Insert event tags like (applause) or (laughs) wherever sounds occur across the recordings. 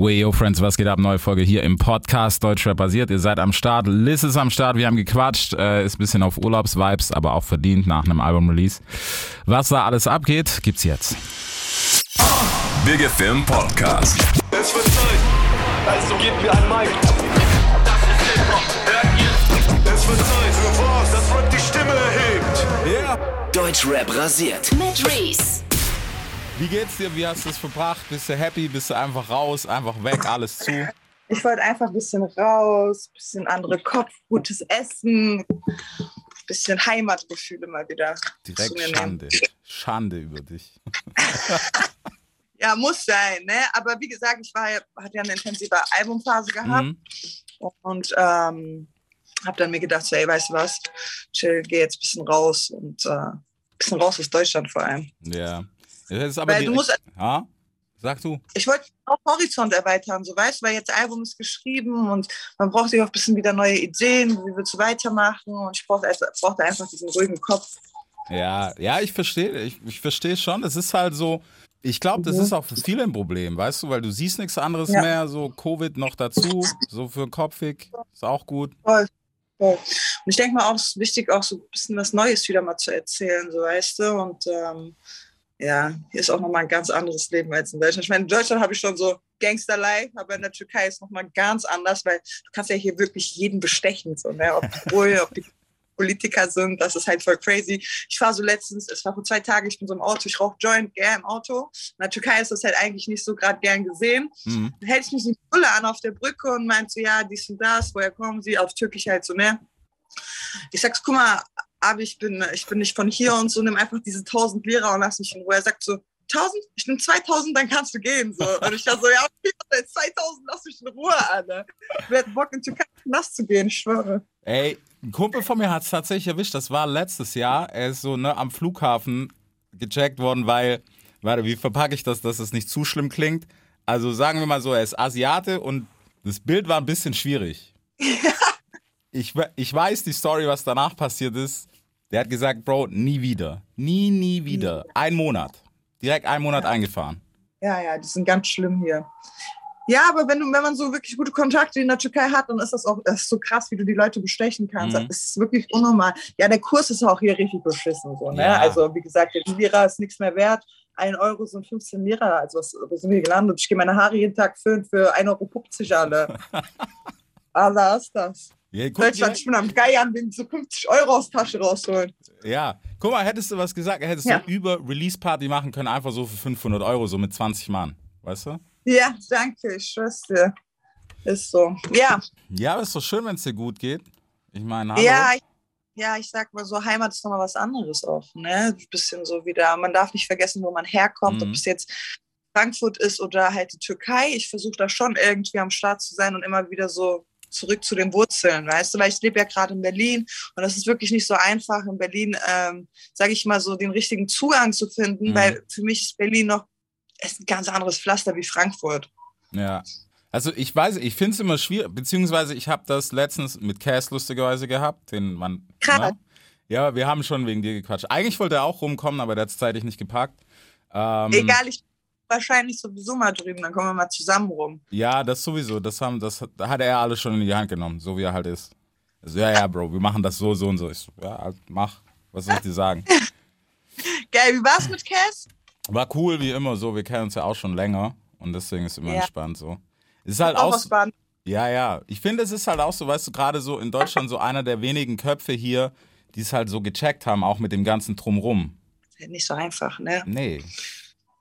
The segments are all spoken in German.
Way, yo, Friends, was geht ab? Neue Folge hier im Podcast Deutschrap basiert. Ihr seid am Start, Liz ist am Start, wir haben gequatscht, äh, ist ein bisschen auf Urlaubsvibes, aber auch verdient nach einem Album-Release. Was da alles abgeht, gibt's jetzt. Big Film Podcast. Es wird Zeit, also gebt mir ein Mic. Das ist Hip-Hop, hört ihr? Es wird Zeit für was, das Rap die Stimme erhebt. Ja. Deutschrap rasiert. mit Reese. Wie geht's dir? Wie hast du es verbracht? Bist du happy? Bist du einfach raus, einfach weg, alles zu? Ich wollte einfach ein bisschen raus, ein bisschen andere Kopf, gutes Essen, ein bisschen Heimatgefühle mal wieder. zu Direkt. Schande. Schande über dich. (laughs) Ja, muss sein, ne? Aber wie gesagt, ich war hatte ja eine intensive Albumphase gehabt Mhm. und ähm, habe dann mir gedacht, so, ey, weißt du was, chill, geh jetzt ein bisschen raus und äh, ein bisschen raus aus Deutschland vor allem. Ja. Das ist aber Weil du musst, Ha? Sag du. ich wollte auch Horizont erweitern, so weißt du, weil jetzt Album ist geschrieben und man braucht sich auch ein bisschen wieder neue Ideen, wie willst du weitermachen und ich brauchte, einfach- brauchte einfach diesen ruhigen Kopf. Ja, ja, ich verstehe, ich, ich verstehe schon. Es ist halt so, ich glaube, das Mhm. ist auch für viele ein Problem, weißt du, weil du siehst nichts anderes Ja. mehr, so Covid noch dazu, so für kopfig, ist auch gut. Voll. Voll. Und ich denke mal auch, es ist wichtig, auch so ein bisschen was Neues wieder mal zu erzählen, so weißt du. Und ähm, ja, hier ist auch nochmal ein ganz anderes Leben als in Deutschland. Ich meine, in Deutschland habe ich schon so Gangster-Life, aber in der Türkei ist nochmal ganz anders, weil du kannst ja hier wirklich jeden bestechen, so, ne? ob die Bullen, ob die Politiker sind, das ist halt voll crazy. Ich fahre so letztens, es war vor zwei Tagen, ich bin so im Auto, ich rauche Joint gern im Auto. In der Türkei ist das halt eigentlich nicht so gerade gern gesehen Mhm. dann hält ich mich die Brille an auf der Brücke und meint so, ja, dies und das, woher kommen Sie? Auf Türkisch halt so, ne? Ich sag's, guck mal, aber ich bin, ich bin nicht von hier und so, nimm einfach diese 1000 Lira und lass mich in Ruhe. Er sagt so, 1000? Ich nehm 2000, dann kannst du gehen. So. Und ich war so, ja, okay, 2000, lass mich in Ruhe, Alter. Wer hat Bock, in Türkei nass zu gehen, ich schwöre. Ey, ein Kumpel von mir hat es tatsächlich erwischt, das war letztes Jahr, er ist so ne, am Flughafen gecheckt worden, weil, warte, wie verpacke ich das, dass es nicht zu schlimm klingt? Also sagen wir mal so, er ist Asiate und das Bild war ein bisschen schwierig. (laughs) Ich, ich weiß die Story, was danach passiert ist. Der hat gesagt, Bro, nie wieder. Nie, nie wieder. Ein Monat. Direkt einen Monat eingefahren. Ja, ja, die sind ganz schlimm hier. Ja, aber wenn, du, wenn man so wirklich gute Kontakte in der Türkei hat, dann ist das auch das ist so krass, wie du die Leute bestechen kannst. Mhm. Das ist wirklich unnormal. Ja, der Kurs ist auch hier richtig beschissen. So, ne? Ja. Also, wie gesagt, der Lira ist nichts mehr wert. Ein Euro sind 15 Lira. Also, was, wo sind wir gelandet? Ich gehe meine Haare jeden Tag föhnen für 1,50 Euro alle. (laughs) Allah ist das. Ja, guck, Deutschland, ich bin am Geiern, will so 50 Euro aus Tasche rausholen. ja, guck mal, hättest du was gesagt, hättest Ja. du über Release-Party machen können, einfach so für 500 Euro, so mit 20 Mann. Weißt du? Ja, danke, ich schwör's dir. Ist so. Ja, Ja, aber ist doch schön, wenn es dir gut geht. Ich meine, hallo. Ja, ich, ja, ich sag mal so, Heimat ist nochmal was anderes auch, ne? Ein bisschen so wieder, man darf nicht vergessen, wo man herkommt, Mhm. ob es jetzt Frankfurt ist oder halt die Türkei. Ich versuche da schon irgendwie am Start zu sein und immer wieder so zurück zu den Wurzeln, weißt du, weil ich lebe ja gerade in Berlin und das ist wirklich nicht so einfach in Berlin, ähm, sage ich mal so, den richtigen Zugang zu finden, Mhm. weil für mich ist Berlin noch ist ein ganz anderes Pflaster wie Frankfurt. Ja. Also ich weiß, ich finde es immer schwierig, beziehungsweise ich habe das letztens mit Cass lustigerweise gehabt, den man. Krass. ne? Ja, wir haben schon wegen dir gequatscht. Eigentlich wollte er auch rumkommen, aber der hat es zeitlich nicht gepackt. Ähm, Egal, ich bin wahrscheinlich sowieso mal drüben, dann kommen wir mal zusammen rum. Ja, das sowieso. Das, haben, das hat- er alles schon in die Hand genommen, so wie er halt ist. Also, ja, ja, Bro, wir machen das so, so und so. Ich so, ja, halt, mach. Was soll ich dir sagen? (laughs) Geil, wie war's mit Cass? War cool wie immer so. Wir kennen uns ja auch schon länger und deswegen ist immer Ja. entspannt so. Es ist halt Auch auch. Baden. Ja, ja. Ich finde, es ist halt auch so, weißt du, gerade so in Deutschland so einer der wenigen Köpfe hier, die es halt so gecheckt haben, auch mit dem ganzen Drumrum. Nicht so einfach, ne? Nee.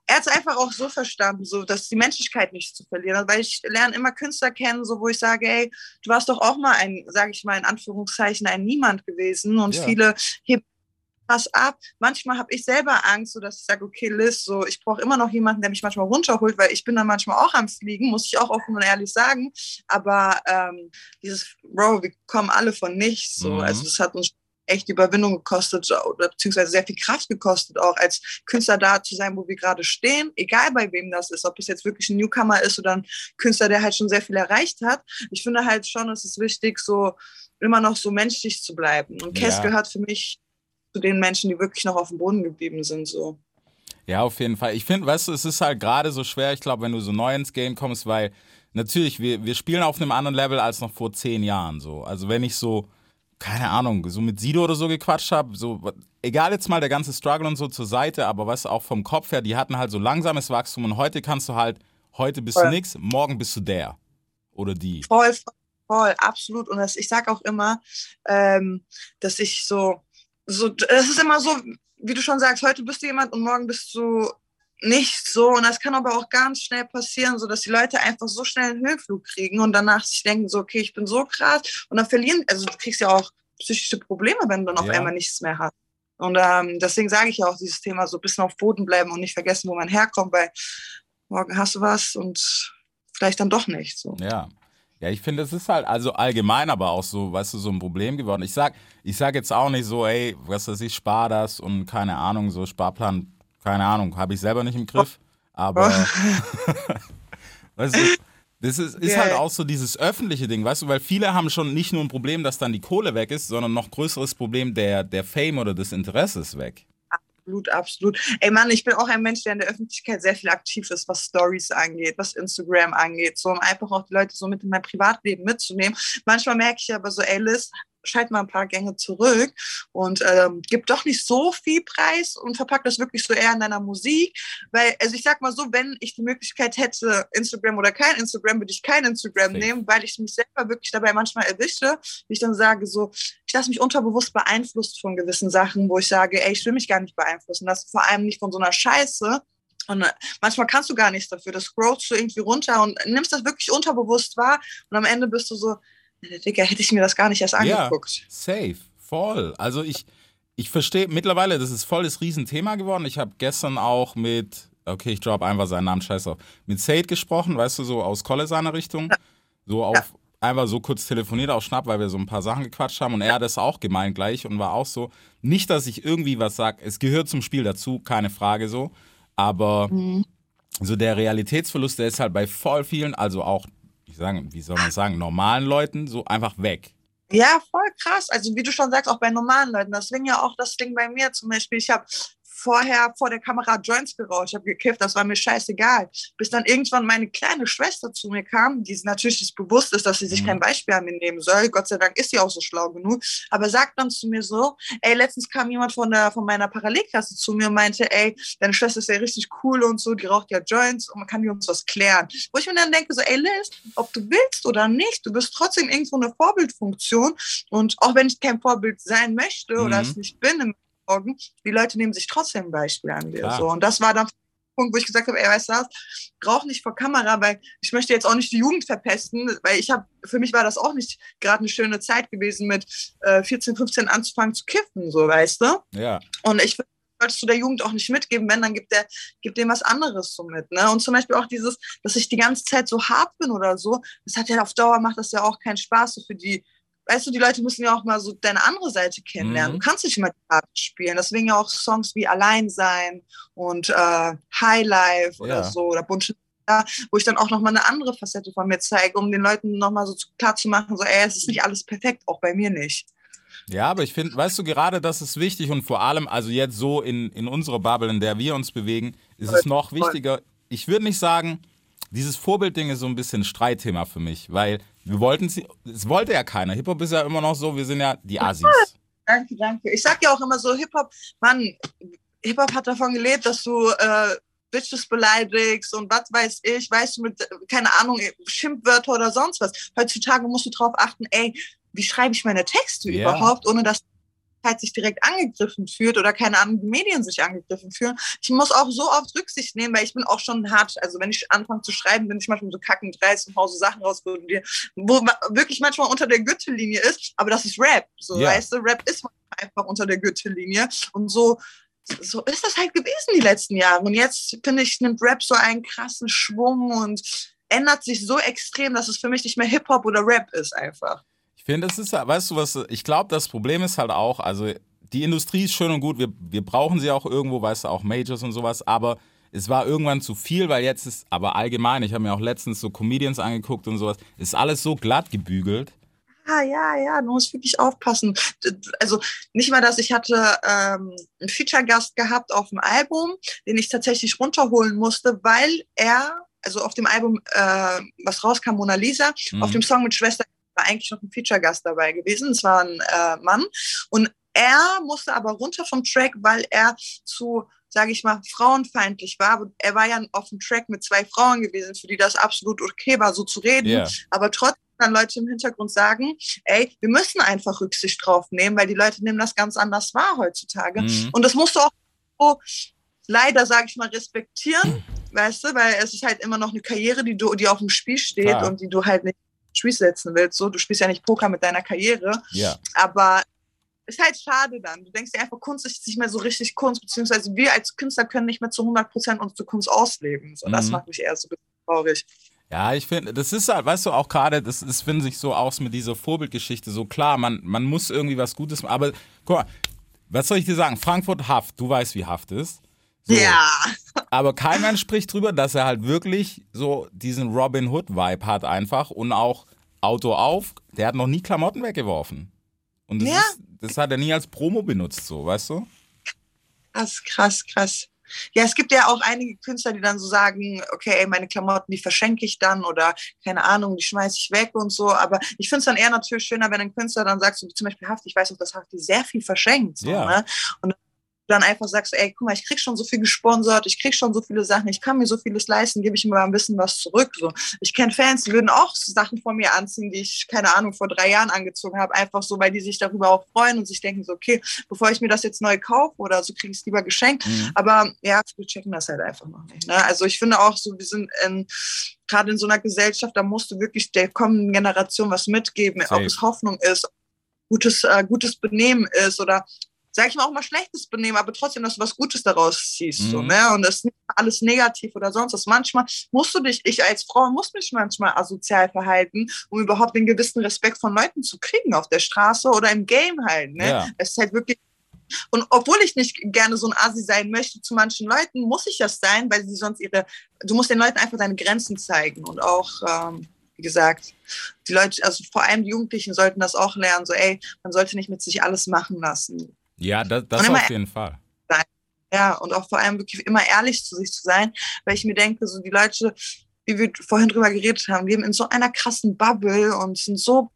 Er hat es einfach auch so verstanden, so dass die Menschlichkeit nicht zu verlieren. Also, Weil ich lerne immer Künstler kennen, so wo ich sage, ey, du warst doch auch mal ein, sage ich mal in Anführungszeichen, ein Niemand gewesen und Ja. viele heben was ab. Manchmal habe ich selber Angst, so dass ich sage, okay, Liz, so ich brauche immer noch jemanden, der mich manchmal runterholt, weil ich bin dann manchmal auch am Fliegen, muss ich auch offen und ehrlich sagen. Aber ähm, dieses, Bro, wir kommen alle von nichts. So. Mhm. Also das hat uns echt Überwindung gekostet oder beziehungsweise sehr viel Kraft gekostet, auch als Künstler da zu sein, wo wir gerade stehen, egal bei wem das ist, ob es jetzt wirklich ein Newcomer ist oder ein Künstler, der halt schon sehr viel erreicht hat. Ich finde halt schon, es ist wichtig, so immer noch so menschlich zu bleiben. Und Cass Ja. gehört für mich zu den Menschen, die wirklich noch auf dem Boden geblieben sind. So. Ja, auf jeden Fall. Ich finde, weißt du, es ist halt gerade so schwer, ich glaube, wenn du so neu ins Game kommst, weil natürlich, wir, wir spielen auf einem anderen Level als noch vor zehn Jahren so. Also wenn ich so, keine Ahnung, so mit Sido oder so gequatscht habe, so, egal jetzt mal der ganze Struggle und so zur Seite, aber du, auch vom Kopf her, die hatten halt so langsames Wachstum und heute kannst du halt, heute bist du Voll. nix, morgen bist du der. Oder die. Voll, voll, voll, absolut. Und das, ich sage auch immer, ähm, dass ich so, so, es ist immer so, wie du schon sagst, heute bist du jemand und morgen bist du nicht so. Und das kann aber auch ganz schnell passieren, so dass die Leute einfach so schnell einen Höhenflug kriegen und danach sich denken, so, okay, ich bin so krass. Und dann verlieren, also du kriegst ja auch psychische Probleme, wenn du dann auf Ja. einmal nichts mehr hast. Und ähm, deswegen sage ich ja auch dieses Thema, so ein bisschen auf Boden bleiben und nicht vergessen, wo man herkommt, weil morgen hast du was und vielleicht dann doch nicht. So. Ja. Ja, ich finde, es ist halt also allgemein aber auch so, weißt du, so ein Problem geworden. Ich sag, ich sag jetzt auch nicht so, ey, was weiß ich, spar das und keine Ahnung, so Sparplan, keine Ahnung, habe ich selber nicht im Griff. Aber (laughs) weißt du, das ist, ist halt auch so dieses öffentliche Ding, weißt du, weil viele haben schon nicht nur ein Problem, dass dann die Kohle weg ist, sondern noch größeres Problem, der, der Fame oder des Interesses weg. Absolut, absolut. Ey Mann, ich bin auch ein Mensch, der in der Öffentlichkeit sehr viel aktiv ist, was Stories angeht, was Instagram angeht, so um einfach auch die Leute so mit in mein Privatleben mitzunehmen. Manchmal merke ich aber so, ey Liz, schalt mal ein paar Gänge zurück und ähm, gib doch nicht so viel Preis und verpack das wirklich so eher in deiner Musik. Weil, also ich sag mal so, wenn ich die Möglichkeit hätte, Instagram oder kein Instagram, würde ich kein Instagram Safe. nehmen, weil ich mich selber wirklich dabei manchmal erwische, wie ich dann sage, so, ich lasse mich unterbewusst beeinflusst von gewissen Sachen, wo ich sage, ey, ich will mich gar nicht beeinflussen. Das vor allem nicht von so einer Scheiße. Und äh, manchmal kannst du gar nichts dafür. Das scrollst du irgendwie runter und nimmst das wirklich unterbewusst wahr. Und am Ende bist du so, Digga, hätte ich mir das gar nicht erst Ja. angeguckt. Safe, voll. Also ich, ich verstehe mittlerweile, das ist voll das Riesenthema geworden. Ich habe gestern auch mit, okay, ich drop einfach seinen Namen, scheiß drauf, mit Said gesprochen, weißt du, so aus Kolle seiner Richtung. So auf, einfach so kurz telefoniert auf Schnapp, weil wir so ein paar Sachen gequatscht haben und er hat das auch gemeint gleich und war auch so, nicht, dass ich irgendwie was sag, es gehört zum Spiel dazu, keine Frage so, aber Mhm. so der Realitätsverlust, der ist halt bei voll vielen, also auch, ich sage, wie soll man sagen, normalen Leuten so einfach weg. Ja, voll krass. Also wie du schon sagst, auch bei normalen Leuten. Deswegen ja auch das Ding bei mir zum Beispiel. Ich habe vorher vor der Kamera Joints geraucht, ich habe gekifft, das war mir scheißegal. Bis dann irgendwann meine kleine Schwester zu mir kam, die natürlich nicht bewusst ist, dass sie sich Mhm. kein Beispiel an mir nehmen soll. Gott sei Dank ist sie auch so schlau genug. Aber sagt dann zu mir so, ey, letztens kam jemand von, der, von meiner Parallelklasse zu mir und meinte, ey, deine Schwester ist ja richtig cool und so, die raucht ja Joints und man kann die uns was klären. Wo ich mir dann denke, so, ey, Liz, ob du willst oder nicht, du bist trotzdem irgendwo eine Vorbildfunktion und auch wenn ich kein Vorbild sein möchte oder Mhm. es nicht bin im Augen, die Leute nehmen sich trotzdem ein Beispiel an dir. So. Und das war dann der Punkt, wo ich gesagt habe, ey, weißt du was, rauch nicht vor Kamera, weil ich möchte jetzt auch nicht die Jugend verpesten, weil ich habe, für mich war das auch nicht gerade eine schöne Zeit gewesen, mit äh, 14, 15 anzufangen zu kiffen, so, weißt du? Ja. Und ich solltest du der Jugend auch nicht mitgeben, wenn, dann gibt der, gibt dem was anderes so mit. Ne? Und zum Beispiel auch dieses, dass ich die ganze Zeit so hart bin oder so, das hat ja auf Dauer macht das ja auch keinen Spaß so für die. Weißt du, die Leute müssen ja auch mal so deine andere Seite kennenlernen. Mhm. Du kannst nicht mal die Karten spielen. Deswegen ja auch Songs wie Allein sein und äh, High Life oder Ja. so oder Bunte, wo ich dann auch nochmal eine andere Facette von mir zeige, um den Leuten nochmal so klar zu machen, so, ey, es ist nicht alles perfekt, auch bei mir nicht. Ja, aber ich finde, weißt du, gerade das ist wichtig und vor allem, also jetzt so in, in unserer Bubble, in der wir uns bewegen, ist es noch wichtiger. Ich würde nicht sagen, dieses Vorbildding ist so ein bisschen Streitthema für mich, weil wir wollten sie, es wollte ja keiner. Hip-Hop ist ja immer noch so, wir sind ja die Assis. Danke, danke. Ich sag ja auch immer so, Hip-Hop, Mann, Hip-Hop hat davon gelebt, dass du äh, Bitches beleidigst und was weiß ich, weißt du, mit, keine Ahnung, Schimpfwörter oder sonst was. Heutzutage musst du drauf achten, ey, wie schreibe ich meine Texte Ja. überhaupt, ohne dass sich direkt angegriffen fühlt oder keine Ahnung, die Medien sich angegriffen fühlen. Ich muss auch so oft Rücksicht nehmen, weil ich bin auch schon hart. Also wenn ich anfange zu schreiben, bin ich manchmal so kackend dreist und hau so Sachen raus, wo, wo wirklich manchmal unter der Gürtellinie ist, aber das ist Rap. So, Ja. weißt du, Rap ist einfach unter der Gürtellinie. Und so, so ist das halt gewesen die letzten Jahre. Und jetzt, finde ich, nimmt Rap so einen krassen Schwung und ändert sich so extrem, dass es für mich nicht mehr Hip-Hop oder Rap ist einfach. Ich finde, das ist, ja- weißt du was, ich glaube, das Problem ist halt auch, also die Industrie ist schön und gut, wir, wir brauchen sie auch irgendwo, weißt du, auch Majors und sowas, aber es war irgendwann zu viel, weil jetzt ist, aber allgemein, ich habe mir auch letztens so Comedians angeguckt und sowas, ist alles so glatt gebügelt. ja, ja, ja, du musst wirklich aufpassen. Also nicht mal, dass ich hatte ähm, einen Feature-Gast gehabt auf dem Album, den ich tatsächlich runterholen musste, weil er, also auf dem Album, äh, was rauskam, Mona Lisa, Mhm. auf dem Song mit Schwester war eigentlich noch ein Feature-Gast dabei gewesen. Es war ein äh, Mann. Und er musste aber runter vom Track, weil er zu, sage ich mal, frauenfeindlich war. Aber er war ja auf dem Track mit zwei Frauen gewesen, für die das absolut okay war, so zu reden. Ja. Aber trotzdem dann Leute im Hintergrund sagen, ey, wir müssen einfach Rücksicht drauf nehmen, weil die Leute nehmen das ganz anders wahr heutzutage. Mhm. Und das musst du auch so leider, sage ich mal, respektieren, weißt du, weil es ist halt immer noch eine Karriere, die du, die auf dem Spiel steht Klar. und die du halt nicht ins Spiel setzen willst. So, du spielst ja nicht Poker mit deiner Karriere, Ja. aber ist halt schade dann. Du denkst dir einfach, Kunst ist nicht mehr so richtig Kunst, beziehungsweise wir als Künstler können nicht mehr zu 100 Prozent unsere Kunst ausleben. So, das Mhm. macht mich eher so ein bisschen traurig. Ja, ich finde, das ist halt, weißt du, auch gerade, das, das finde ich so aus mit dieser Vorbildgeschichte so klar, man, man muss irgendwie was Gutes machen. Aber guck mal, was soll ich dir sagen? Frankfurt Haft, du weißt, wie Haft ist. So. Ja, Aber kein Mensch spricht drüber, dass er halt wirklich so diesen Robin Hood-Vibe hat einfach und auch Auto auf, der hat noch nie Klamotten weggeworfen. Und das, Ja. ist, das hat er nie als Promo benutzt, so, weißt du? krass, krass, krass. Ja, es gibt ja auch einige Künstler, die dann so sagen, okay, ey, meine Klamotten, die verschenke ich dann oder keine Ahnung, die schmeiße ich weg und so. Aber ich finde es dann eher natürlich schöner, wenn ein Künstler dann sagt, so wie zum Beispiel Haft, ich weiß auch, dass Hafti sehr viel verschenkt. So, Ja. ne? Und dann einfach sagst, ey, guck mal, ich krieg schon so viel gesponsert, ich krieg schon so viele Sachen, ich kann mir so vieles leisten, gebe ich mir mal ein bisschen was zurück. So. Ich kenne Fans, die würden auch Sachen von mir anziehen, die ich, keine Ahnung, vor drei Jahren angezogen habe, einfach so, weil die sich darüber auch freuen und sich denken so, okay, bevor ich mir das jetzt neu kaufe oder so, kriege ich es lieber geschenkt. Mhm. Aber ja, wir checken das halt einfach noch nicht. Ne? Also ich finde auch so, wir sind in, gerade in so einer Gesellschaft, da musst du wirklich der kommenden Generation was mitgeben, Safe. ob es Hoffnung ist, gutes, äh, gutes Benehmen ist oder sag ich mal auch mal schlechtes Benehmen, aber trotzdem, dass du was Gutes daraus ziehst. So, Mhm. ne? Und das ist nicht alles negativ oder sonst was. Manchmal musst du dich, ich als Frau muss mich manchmal asozial verhalten, um überhaupt den gewissen Respekt von Leuten zu kriegen auf der Straße oder im Game halt. Ne? Ja. Es ist halt wirklich und obwohl ich nicht gerne so ein Asi sein möchte zu manchen Leuten, muss ich das sein, weil sie sonst ihre, du musst den Leuten einfach deine Grenzen zeigen und auch, ähm, wie gesagt, die Leute, also vor allem die Jugendlichen sollten das auch lernen, so ey, man sollte nicht mit sich alles machen lassen. Ja, das, das auf jeden Fall. Ja, und auch vor allem wirklich immer ehrlich zu sich zu sein, weil ich mir denke, so die Leute, wie wir vorhin drüber geredet haben, leben in so einer krassen Bubble und sind so,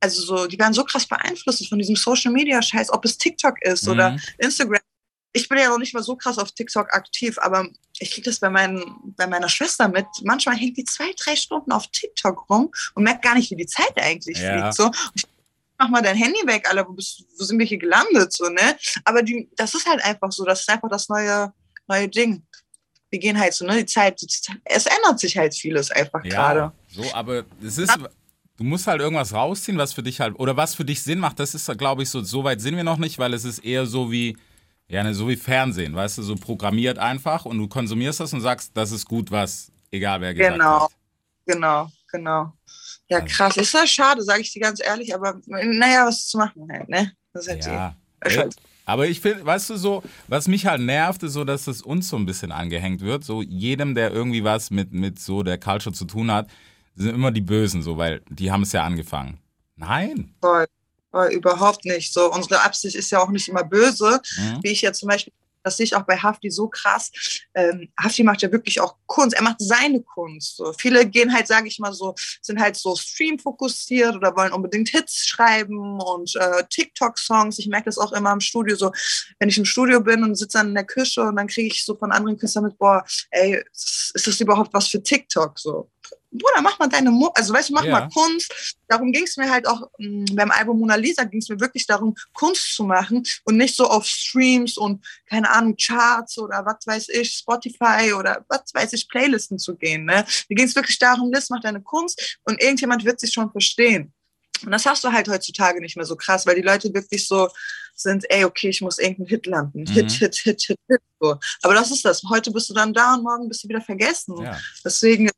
also so, die werden so krass beeinflusst von diesem Social Media Scheiß, ob es TikTok ist oder Mhm. Instagram. Ich bin ja noch nicht mal so krass auf TikTok aktiv, aber ich kriege das bei, meinen, bei meiner Schwester mit. Manchmal hängt die zwei, drei Stunden auf TikTok rum und merkt gar nicht, wie die Zeit eigentlich Ja. fliegt. So. Und ich mach mal dein Handy weg, Alter, wo, bist, wo sind wir hier gelandet? So, ne? Aber die, das ist halt einfach so, das ist einfach das neue, neue Ding. Wir gehen halt so, ne? Die Zeit, die, es ändert sich halt vieles einfach Ja, gerade. so, aber es ist, du musst halt irgendwas rausziehen, was für dich halt, oder was für dich Sinn macht. Das ist, glaube ich, so, so weit sind wir noch nicht, weil es ist eher so wie, ja, ne, so wie Fernsehen, weißt du, so programmiert einfach und du konsumierst das und sagst, das ist gut, was, egal wer gesagt Genau. hat. Genau, genau. Ja, krass. Ist das schade, sage ich dir ganz ehrlich, aber naja, was zu machen halt, ne? Das ist halt Ja. Ey, aber ich finde, weißt du so, was mich halt nervt, ist so, dass es uns so ein bisschen angehängt wird. So jedem, der irgendwie was mit, mit so der Culture zu tun hat, sind immer die Bösen, so, weil die haben es ja angefangen. Nein. Voll, voll, überhaupt nicht. So, unsere Absicht ist ja auch nicht immer böse, Mhm. wie ich jetzt zum Beispiel, das sehe ich auch bei Hafti so krass. Ähm, Hafti macht ja wirklich auch Kunst. Er macht seine Kunst. So. Viele gehen halt, sage ich mal so, sind halt so Stream fokussiert oder wollen unbedingt Hits schreiben und äh, TikTok-Songs. Ich merke das auch immer im Studio so, wenn ich im Studio bin und sitze dann in der Küche und dann kriege ich so von anderen Künstlern mit, boah, ey, ist das überhaupt was für TikTok? So. Bruder, mach mal deine Mu also weißt du, mach Ja. mal Kunst. Darum ging es mir halt auch mh, beim Album Mona Lisa ging es mir wirklich darum, Kunst zu machen und nicht so auf Streams und keine Ahnung, Charts oder was weiß ich, Spotify oder was weiß ich, Playlisten zu gehen. Ne? Mir ging es wirklich darum, Liz, mach deine Kunst und irgendjemand wird sich schon verstehen. Und das hast du halt heutzutage nicht mehr so krass, weil die Leute wirklich so sind, ey, okay, ich muss irgendeinen Hit landen. Hit, Mhm. Hit, Hit, Hit, Hit. So. Aber das ist das. Heute bist du dann da und morgen bist du wieder vergessen. Ja. Deswegen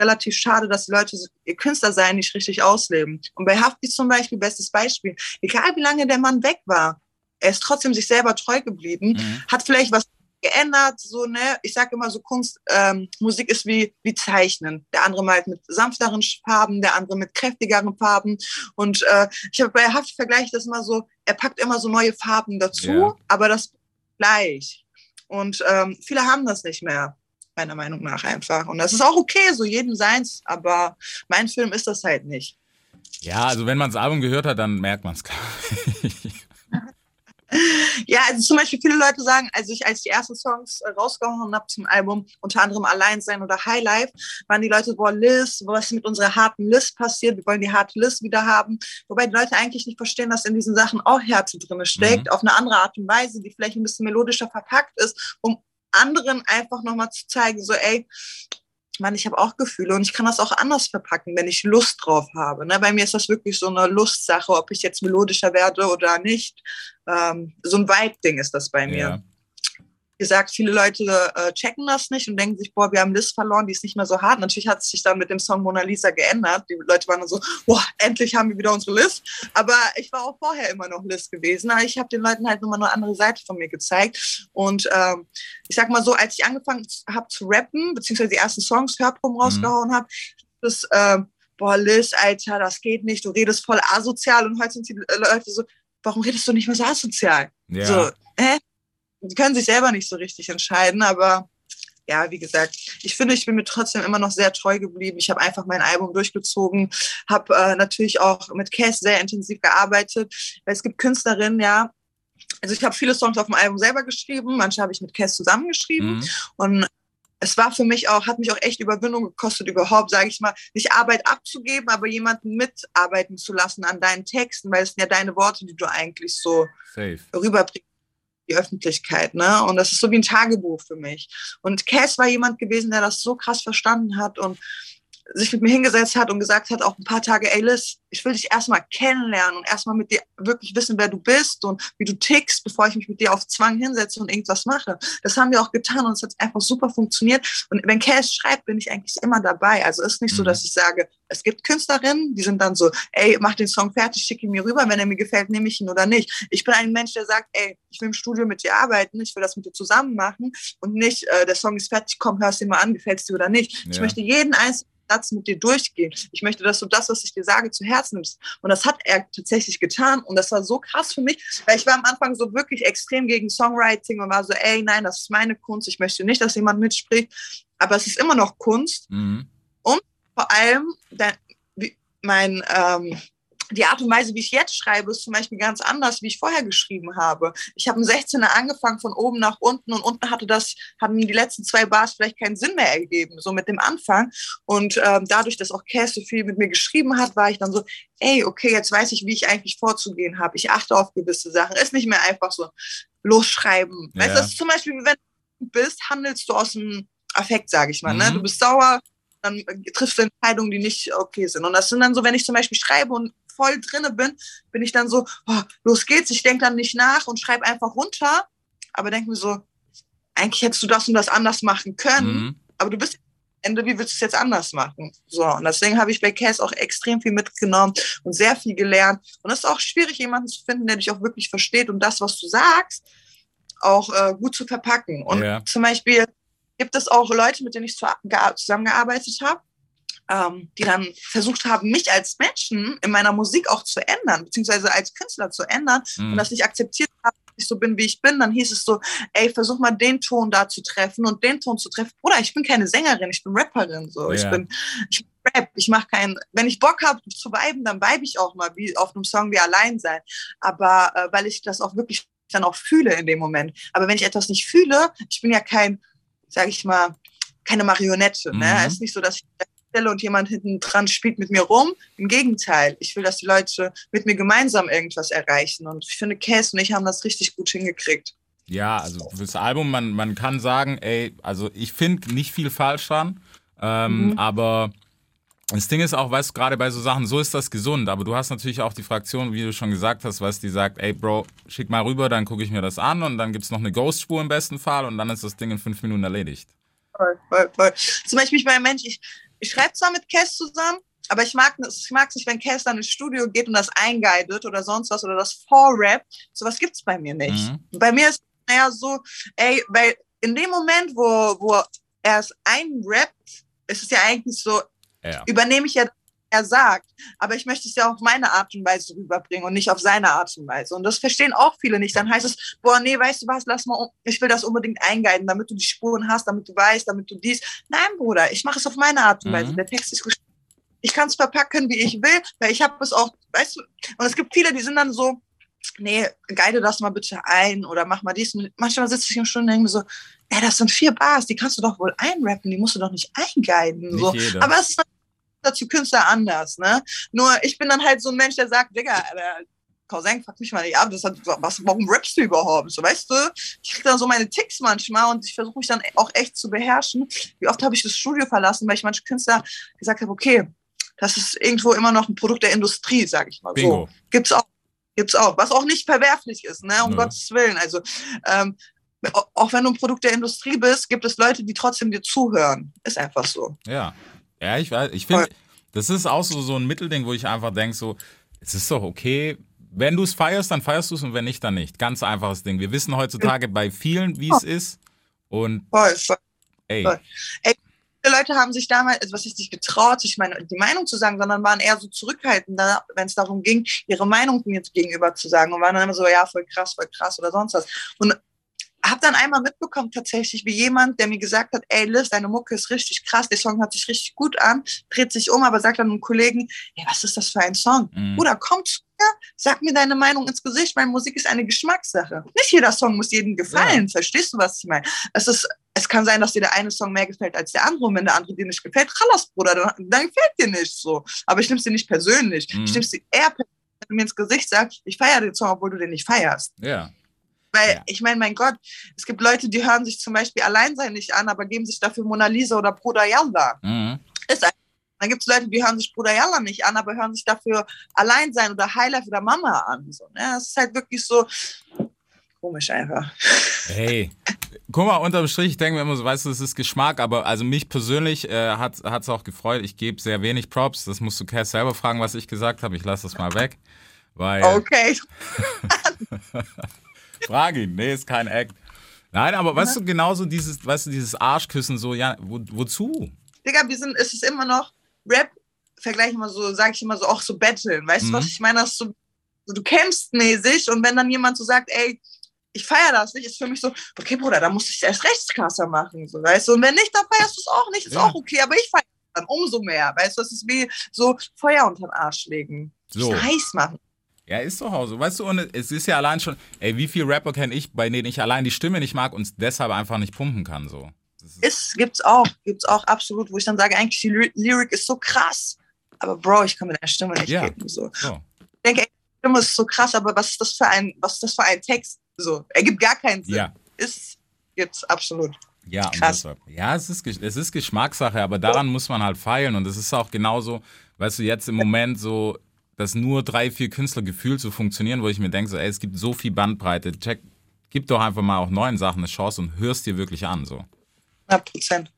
relativ schade, dass die Leute ihr Künstlersein nicht richtig ausleben. Und bei Hafti zum Beispiel, bestes Beispiel, egal wie lange der Mann weg war, er ist trotzdem sich selber treu geblieben, Mhm. hat vielleicht was geändert, so, ne? Ich sage immer so, Kunst, ähm, Musik ist wie, wie Zeichnen. Der andere malt mit sanfteren Farben, der andere mit kräftigeren Farben. Und äh, ich habe bei Haft vergleiche das immer so, er packt immer so neue Farben dazu, Ja. aber das gleich. Und ähm, viele haben das nicht mehr, meiner Meinung nach einfach. Und das ist auch okay, so jedem seins, aber mein Film ist das halt nicht. Ja, also wenn man das Album gehört hat, dann merkt man es gar nicht. (laughs) Ja, also zum Beispiel viele Leute sagen, also ich als die ersten Songs äh, rausgehauen habe zum Album, unter anderem Allein sein oder High Life, waren die Leute, boah, Liz, was ist mit unserer harten Liz passiert? Wir wollen die harte Liz wieder haben. Wobei die Leute eigentlich nicht verstehen, dass in diesen Sachen auch Härte drin steckt, Mhm. auf eine andere Art und Weise, die vielleicht ein bisschen melodischer verpackt ist, um anderen einfach nochmal zu zeigen, so, ey, Mann, ich habe auch Gefühle und ich kann das auch anders verpacken, wenn ich Lust drauf habe. Ne? Bei mir ist das wirklich so eine Lustsache, ob ich jetzt melodischer werde oder nicht. Ähm, so ein Vibe-Ding ist das bei mir. Ja. Gesagt, viele Leute äh, checken das nicht und denken sich, boah, wir haben Liz verloren, die ist nicht mehr so hart. Natürlich hat es sich dann mit dem Song Mona Lisa geändert. Die Leute waren dann so, boah, endlich haben wir wieder unsere Liz. Aber ich war auch vorher immer noch Liz gewesen. Aber ich habe den Leuten halt nur mal eine andere Seite von mir gezeigt. Und ähm, ich sag mal so, als ich angefangen habe zu rappen, beziehungsweise die ersten Songs Hörproben rausgehauen habe, das, ähm, boah, Liz, Alter, das geht nicht, du redest voll asozial. Und heute sind die äh, Leute so, warum redest du nicht mehr so asozial? Ja. So, hä? Die können sich selber nicht so richtig entscheiden, aber ja, wie gesagt, ich finde, ich bin mir trotzdem immer noch sehr treu geblieben. Ich habe einfach mein Album durchgezogen, habe äh, natürlich auch mit Cass sehr intensiv gearbeitet, weil es gibt Künstlerinnen, ja. Also ich habe viele Songs auf dem Album selber geschrieben, manche habe ich mit Cass zusammengeschrieben Mhm. und es war für mich auch, hat mich auch echt Überwindung gekostet, überhaupt, sage ich mal, nicht Arbeit abzugeben, aber jemanden mitarbeiten zu lassen an deinen Texten, weil es sind ja deine Worte, die du eigentlich so Safe. rüberbringen die Öffentlichkeit, ne? Und das ist so wie ein Tagebuch für mich. Und Cass war jemand gewesen, der das so krass verstanden hat und sich mit mir hingesetzt hat und gesagt hat, auch ein paar Tage, ey Liz, ich will dich erstmal kennenlernen und erstmal mit dir wirklich wissen, wer du bist und wie du tickst, bevor ich mich mit dir auf Zwang hinsetze und irgendwas mache. Das haben wir auch getan und es hat einfach super funktioniert. Und wenn Cass schreibt, bin ich eigentlich immer dabei. Also ist nicht so, Mhm. dass ich sage, es gibt Künstlerinnen, die sind dann so, ey, mach den Song fertig, schick ihn mir rüber, wenn er mir gefällt, nehme ich ihn oder nicht. Ich bin ein Mensch, der sagt, ey, ich will im Studio mit dir arbeiten, ich will das mit dir zusammen machen und nicht, äh, der Song ist fertig, komm, hörst ihn mal an, gefällt es dir oder nicht. Ich Ja. möchte jeden einzelnen Satz mit dir durchgehen. Ich möchte, dass du das, was ich dir sage, zu Herzen nimmst. Und das hat er tatsächlich getan. Und das war so krass für mich, weil ich war am Anfang so wirklich extrem gegen Songwriting und war so, ey, nein, das ist meine Kunst. Ich möchte nicht, dass jemand mitspricht. Aber es ist immer noch Kunst Mhm. vor allem dein, wie, mein, ähm, die Art und Weise, wie ich jetzt schreibe, ist zum Beispiel ganz anders, wie ich vorher geschrieben habe. Ich habe im 16er angefangen von oben nach unten und unten hatte das, haben die letzten zwei Bars vielleicht keinen Sinn mehr ergeben, so mit dem Anfang. Und ähm, dadurch, dass auch Cass so viel mit mir geschrieben hat, war ich dann so, ey, okay, jetzt weiß ich, wie ich eigentlich vorzugehen habe. Ich achte auf gewisse Sachen. Ist nicht mehr einfach so losschreiben. Ja. Weißt du, das ist zum Beispiel, wenn du bist, handelst du aus dem Affekt, sage ich mal. Ne? Mhm. Du bist sauer, dann triffst du Entscheidungen, die nicht okay sind. Und das sind dann so, wenn ich zum Beispiel schreibe und voll drinne bin, bin ich dann so, oh, los geht's, ich denke dann nicht nach und schreibe einfach runter, aber denke mir so, eigentlich hättest du das und das anders machen können, Mhm. aber du bist am Ende, wie willst du es jetzt anders machen? So, und deswegen habe ich bei Cass auch extrem viel mitgenommen und sehr viel gelernt. Und es ist auch schwierig, jemanden zu finden, der dich auch wirklich versteht und das, was du sagst, auch äh, gut zu verpacken. Und Ja. zum Beispiel gibt es auch Leute, mit denen ich zu, gea- zusammengearbeitet habe, ähm, die dann versucht haben, mich als Menschen in meiner Musik auch zu ändern, beziehungsweise als Künstler zu ändern Mhm. und das nicht akzeptiert haben, dass ich so bin, wie ich bin, dann hieß es so, ey, versuch mal den Ton da zu treffen und den Ton zu treffen. Oder ich bin keine Sängerin, ich bin Rapperin, so. Ich Ja. bin, ich rap, ich mache keinen, wenn ich Bock habe zu viben, dann vibe ich auch mal, wie auf einem Song wie Allein sein. Aber äh, weil ich das auch wirklich dann auch fühle in dem Moment. Aber wenn ich etwas nicht fühle, ich bin ja kein, sage ich mal, keine Marionette. Ne? Mhm. Es ist nicht so, dass ich stelle und jemand hinten dran spielt mit mir rum. Im Gegenteil, ich will, dass die Leute mit mir gemeinsam irgendwas erreichen. Und ich finde, Cass und ich haben das richtig gut hingekriegt. Ja, also fürs Album, man, man kann sagen, ey, also ich finde nicht viel falsch dran, ähm, Mhm. aber das Ding ist auch, weißt du, gerade bei so Sachen, so ist das gesund, aber du hast natürlich auch die Fraktion, wie du schon gesagt hast, was die sagt, ey Bro, schick mal rüber, dann gucke ich mir das an und dann gibt es noch eine Ghost-Spur im besten Fall und dann ist das Ding in fünf Minuten erledigt. Voll, voll, voll. Zum Beispiel, ein Mensch, ich, ich schreibe zwar mit Cass zusammen, aber ich mag es ich mag's nicht, wenn Cass dann ins Studio geht und das einguidet oder sonst was oder das vorrappt. Sowas gibt's bei mir nicht. Mhm. Bei mir ist naja so, ey, weil in dem Moment, wo, wo er es einrappt, ist es ja eigentlich so, Ja. übernehme ich ja, er sagt. Aber ich möchte es ja auf meine Art und Weise rüberbringen und nicht auf seine Art und Weise. Und das verstehen auch viele nicht. Dann heißt es, boah, nee, weißt du was, lass mal, um- ich will das unbedingt eingeiden, damit du die Spuren hast, damit du weißt, damit du dies. Nein, Bruder, ich mache es auf meine Art und Mhm. Weise. Der Text ist geschrieben. Ich kann es verpacken, wie ich will, weil ich habe es auch, weißt du, und es gibt viele, die sind dann so, nee, guide das mal bitte ein oder mach mal dies. Und manchmal sitze ich im Stunden und denke mir so, ey, das sind vier Bars, die kannst du doch wohl einrappen, die musst du doch nicht einguiden. Nicht So. jeder. Aber es ist dazu Künstler anders, ne? Nur ich bin dann halt so ein Mensch, der sagt, Digga, Alter, Cousin, fuck mich mal nicht ab, das hat, was, warum rappst du überhaupt? So, weißt du, ich krieg dann so meine Ticks manchmal und ich versuche mich dann auch echt zu beherrschen. Wie oft habe ich das Studio verlassen, weil ich manche Künstler gesagt habe, okay, das ist irgendwo immer noch ein Produkt der Industrie, sag ich mal Bingo. so. Gibt's auch. Gibt's auch. Was auch nicht verwerflich ist, ne? Um Nö. Gottes Willen. Also, ähm, au- auch wenn du ein Produkt der Industrie bist, gibt es Leute, die trotzdem dir zuhören. Ist einfach so. Ja. Ja, ich weiß. Ich finde, das ist auch so, so ein Mittelding, wo ich einfach denke, so, es ist doch okay. Wenn du es feierst, dann feierst du es und wenn nicht, dann nicht. Ganz einfaches Ding. Wir wissen heutzutage bei vielen, wie es ist. Und Voll, voll. ey, Voll. Viele Leute haben sich damals, also was ich nicht getraut, sich meine, die Meinung zu sagen, sondern waren eher so zurückhaltend, wenn es darum ging, ihre Meinung mir gegenüber zu sagen und waren dann immer so, ja, voll krass, voll krass oder sonst was. Und habe dann einmal mitbekommen tatsächlich, wie jemand, der mir gesagt hat, ey Liz, deine Mucke ist richtig krass, der Song hört sich richtig gut an, dreht sich um, aber sagt dann einem Kollegen, ey, was ist das für ein Song? Mhm. Bruder, komm zu mir, sag mir deine Meinung ins Gesicht, meine Musik ist eine Geschmackssache. Nicht jeder Song muss jedem gefallen, verstehst du, was ich meine? Es ist, es kann sein, dass dir der eine Song mehr gefällt als der andere und wenn der andere dir nicht gefällt, Chalas, Bruder, dann, dann gefällt dir nicht so. Aber ich nehme es dir nicht persönlich. Mhm. Ich nehme es dir eher persönlich, wenn du mir ins Gesicht sagst, ich feiere den Song, obwohl du den nicht feierst. ja. Weil Ja. ich meine, mein Gott, es gibt Leute, die hören sich zum Beispiel Alleinsein nicht an, aber geben sich dafür Mona Lisa oder Bruder Yalla. Mhm. Ist einfach. Dann gibt es Leute, die hören sich Bruder Yalla nicht an, aber hören sich dafür Alleinsein oder Highlife oder Mama an. So, ne? Das ist halt wirklich so komisch einfach. Hey, guck mal, unterm Strich, ich denke mir immer so, weißt du, es ist Geschmack, aber also mich persönlich äh, hat es auch gefreut. Ich gebe sehr wenig Props. Das musst du Cass selber fragen, was ich gesagt habe. Ich lasse das mal weg. Weil, Okay. (laughs) frag ihn, nee, ist kein Act. Nein, aber weißt du, genauso dieses, weißt du, dieses Arschküssen, so, ja, wo, wozu? Digga, wir sind, es ist immer noch Rap, vergleiche immer so, sage ich immer so, auch so Betteln. Weißt Mhm. du, was ich meine? Das so, du kämpfst mäßig und wenn dann jemand so sagt, ey, ich feiere das nicht, ist für mich so, okay, Bruder, da muss ich es erst recht krasser machen. So, weißt du? Und wenn nicht, dann feierst du es auch nicht, ist Ja. auch okay, aber ich feiere es dann umso mehr. Weißt du, das ist wie so Feuer unter den Arsch legen. So. Heiß machen. Ja, ist doch auch so. Weißt du, und es ist ja allein schon, ey, wie viele Rapper kenne ich, bei denen ich allein die Stimme nicht mag und deshalb einfach nicht pumpen kann, so. Ist, gibt's auch, gibt's auch absolut, wo ich dann sage, eigentlich die Ly- Lyrik ist so krass, aber Bro, ich kann mit der Stimme nicht Ja. geben. So. so. Ich denke, ey, die Stimme ist so krass, aber was ist das für ein, was ist das für ein Text? So, ergibt gar keinen Sinn. Ja. Ist, gibt's absolut. Ja, Krass. Ja, es ist, es ist Geschmackssache, aber daran muss man halt feilen. Und es ist auch genauso, weißt du, jetzt im Moment so, dass nur drei, vier Künstler gefühlt so funktionieren, wo ich mir denke, so, ey, es gibt so viel Bandbreite. Check, gib doch einfach mal auch neuen Sachen eine Chance und hörst dir wirklich an. So. 100 Prozent.